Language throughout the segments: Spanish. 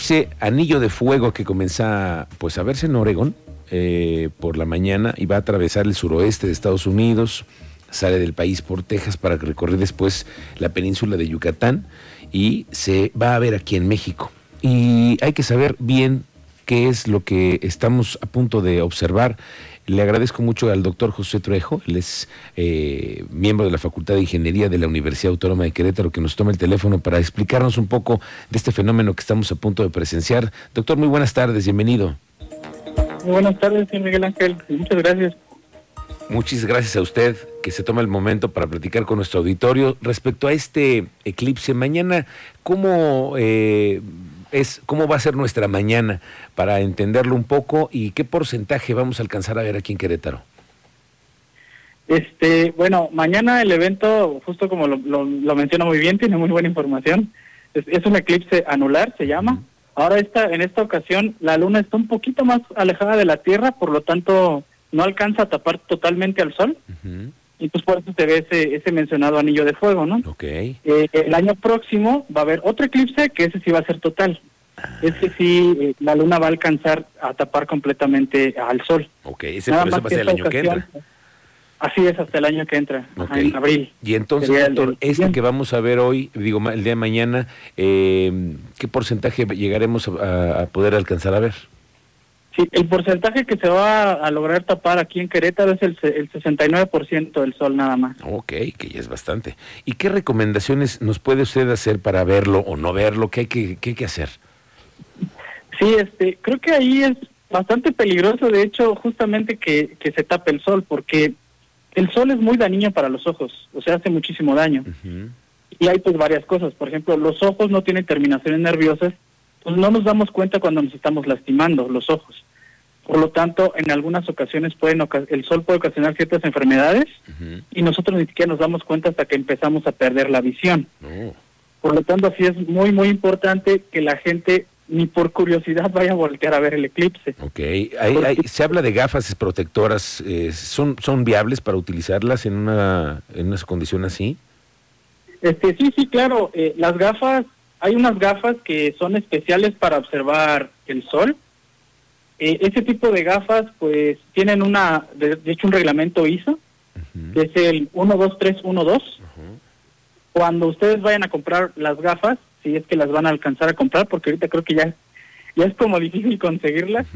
ese anillo de fuego que comienza pues a verse en Oregón eh, por la mañana y va a atravesar el suroeste de Estados Unidos, sale del país por Texas para recorrer después la península de Yucatán y se va a ver aquí en México. Y hay que saber bien qué es lo que estamos a punto de observar. Le agradezco mucho al doctor José Trejo, él es eh, miembro de la Facultad de Ingeniería de la Universidad Autónoma de Querétaro, que nos toma el teléfono para explicarnos un poco de este fenómeno que estamos a punto de presenciar. Doctor, muy buenas tardes, bienvenido. Muy buenas tardes, señor Miguel Ángel, muchas gracias. Muchas gracias a usted que se toma el momento para platicar con nuestro auditorio respecto a este eclipse. Mañana, ¿cómo eh, es, cómo va a ser nuestra mañana para entenderlo un poco y qué porcentaje vamos a alcanzar a ver aquí en Querétaro. Este, bueno, mañana el evento, justo como lo, lo, menciona muy bien, tiene muy buena información. Es, un eclipse anular, se llama. Ahora esta, en esta ocasión la luna está un poquito más alejada de la Tierra, por lo tanto no alcanza a tapar totalmente al Sol. Y pues por eso se ve ese, ese mencionado anillo de fuego, ¿no? Ok. Eh, el año próximo va a haber otro eclipse que ese sí va a ser total. Ah. Ese sí, eh, la luna va a alcanzar a tapar completamente al sol. Ok, ese va a ser el año que entra. Así es, hasta el año que entra, en abril. Y entonces, doctor, este que vamos a ver hoy, digo, el día de mañana, eh, ¿qué porcentaje llegaremos a poder alcanzar a ver? Sí, el porcentaje que se va a lograr tapar aquí en Querétaro es el, el 69% del sol nada más. Ok, que ya es bastante. ¿Y qué recomendaciones nos puede usted hacer para verlo o no verlo? ¿Qué hay que, qué hay que hacer? Sí, este, creo que ahí es bastante peligroso, de hecho, justamente que, que se tape el sol, porque el sol es muy dañino para los ojos, o sea, hace muchísimo daño. Y hay pues varias cosas, por ejemplo, los ojos no tienen terminaciones nerviosas pues no nos damos cuenta cuando nos estamos lastimando los ojos. Por lo tanto, en algunas ocasiones pueden el sol puede ocasionar ciertas enfermedades y nosotros ni siquiera nos damos cuenta hasta que empezamos a perder la visión. Oh. Por lo tanto, así es muy, muy importante que la gente ni por curiosidad vaya a voltear a ver el eclipse. Ok, se habla de gafas protectoras, eh, ¿son, ¿son viables para utilizarlas en una, en una condición así? Este, sí, sí, claro, eh, las gafas hay unas gafas que son especiales para observar el sol. Eh, ese tipo de gafas pues tienen una, de, hecho un reglamento ISO, que es el 12312. Cuando ustedes vayan a comprar las gafas, si es que las van a alcanzar a comprar, porque ahorita creo que ya, ya es como difícil conseguirlas,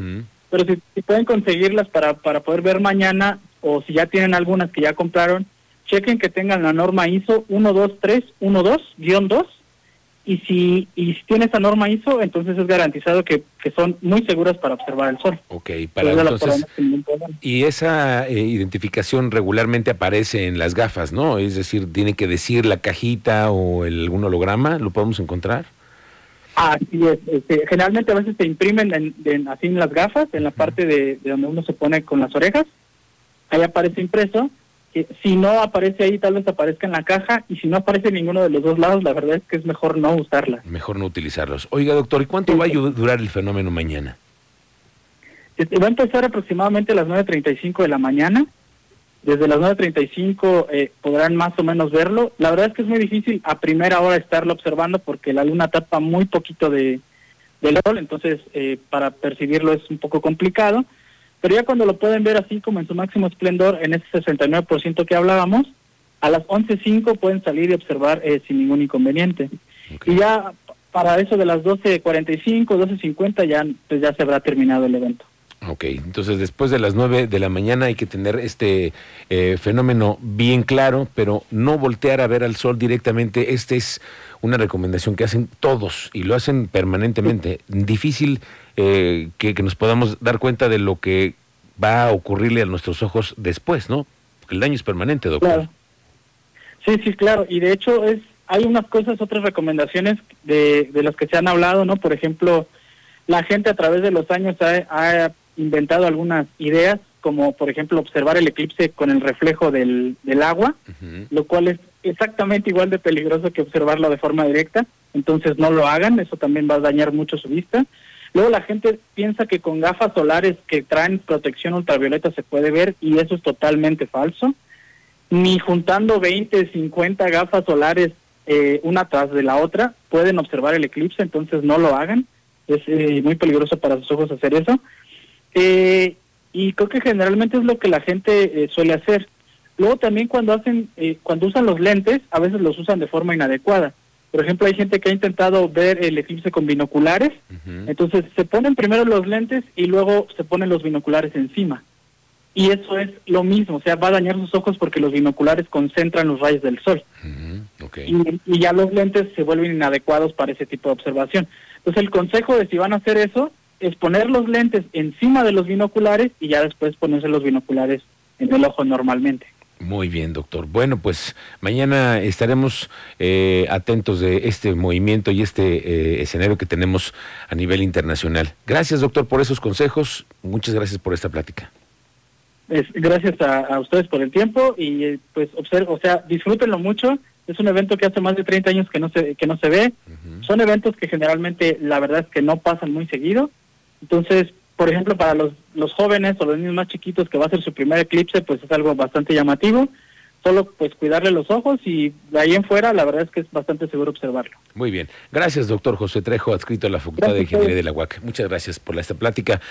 pero si, si, pueden conseguirlas para, para poder ver mañana, o si ya tienen algunas que ya compraron, chequen que tengan la norma ISO 12312-2 y si, y si tiene esa norma ISO, entonces es garantizado que, que son muy seguras para observar el sol. Ok, para entonces, y esa eh, identificación regularmente aparece en las gafas, ¿no? Es decir, tiene que decir la cajita o el, algún holograma, ¿lo podemos encontrar? Así es, este, generalmente a veces se imprimen en, así en las gafas, en la parte de, de donde uno se pone con las orejas, ahí aparece impreso, si no aparece ahí, tal vez aparezca en la caja, y si no aparece en ninguno de los dos lados, la verdad es que es mejor no usarla. Mejor no utilizarlos. Oiga, doctor, ¿y cuánto va a durar el fenómeno mañana? Este, va a empezar aproximadamente a las 9.35 de la mañana. Desde las 9.35 eh, podrán más o menos verlo. La verdad es que es muy difícil a primera hora estarlo observando porque la luna tapa muy poquito de, del sol, entonces eh, para percibirlo es un poco complicado pero ya cuando lo pueden ver así como en su máximo esplendor, en ese 69% que hablábamos, a las 11.05 pueden salir y observar eh, sin ningún inconveniente. Y ya para eso de las 12.45, 12.50 ya, pues ya se habrá terminado el evento. Ok, entonces después de las 9 de la mañana hay que tener este eh, fenómeno bien claro, pero no voltear a ver al sol directamente. Esta es una recomendación que hacen todos y lo hacen permanentemente. Difícil eh, que, nos podamos dar cuenta de lo que va a ocurrirle a nuestros ojos después, ¿no? Porque el daño es permanente, doctor. Sí, sí, claro. Y de hecho es hay unas cosas, otras recomendaciones de, de las que se han hablado, ¿no? Por ejemplo, la gente a través de los años ha, inventado algunas ideas, como por ejemplo observar el eclipse con el reflejo del, del agua, lo cual es exactamente igual de peligroso que observarlo de forma directa. Entonces no lo hagan, eso también va a dañar mucho su vista. Luego la gente piensa que con gafas solares que traen protección ultravioleta se puede ver y eso es totalmente falso. Ni juntando 20, 50 gafas solares eh, una tras de la otra pueden observar el eclipse, entonces no lo hagan. es eh, muy peligroso para sus ojos hacer eso. Eh, y creo que generalmente es lo que la gente suele hacer. Luego también cuando hacen, cuando usan los lentes, a veces los usan de forma inadecuada. Por ejemplo, hay gente que ha intentado ver el eclipse con binoculares, entonces se ponen primero los lentes y luego se ponen los binoculares encima y eso es lo mismo, o sea, va a dañar sus ojos porque los binoculares concentran los rayos del sol. y, ya los lentes se vuelven inadecuados para ese tipo de observación. Entonces el consejo de si van a hacer eso es poner los lentes encima de los binoculares y ya después ponerse los binoculares en el ojo normalmente. Muy bien, doctor. Bueno, pues mañana estaremos eh, atentos de este movimiento y este eh, escenario que tenemos a nivel internacional. Gracias, doctor, por esos consejos. Muchas gracias por esta plática gracias a, ustedes por el tiempo y pues observo, o sea, disfrútenlo mucho. Es un evento que hace más de 30 años que no se que no se ve. Son eventos que generalmente la verdad es que no pasan muy seguido. Entonces, por ejemplo, para los, los jóvenes o los niños más chiquitos que va a ser su primer eclipse, pues es algo bastante llamativo. Solo pues cuidarle los ojos y de ahí en fuera la verdad es que es bastante seguro observarlo. Muy bien. Gracias, doctor José Trejo, adscrito a la Facultad de Ingeniería de la UAC. Muchas gracias por esta plática.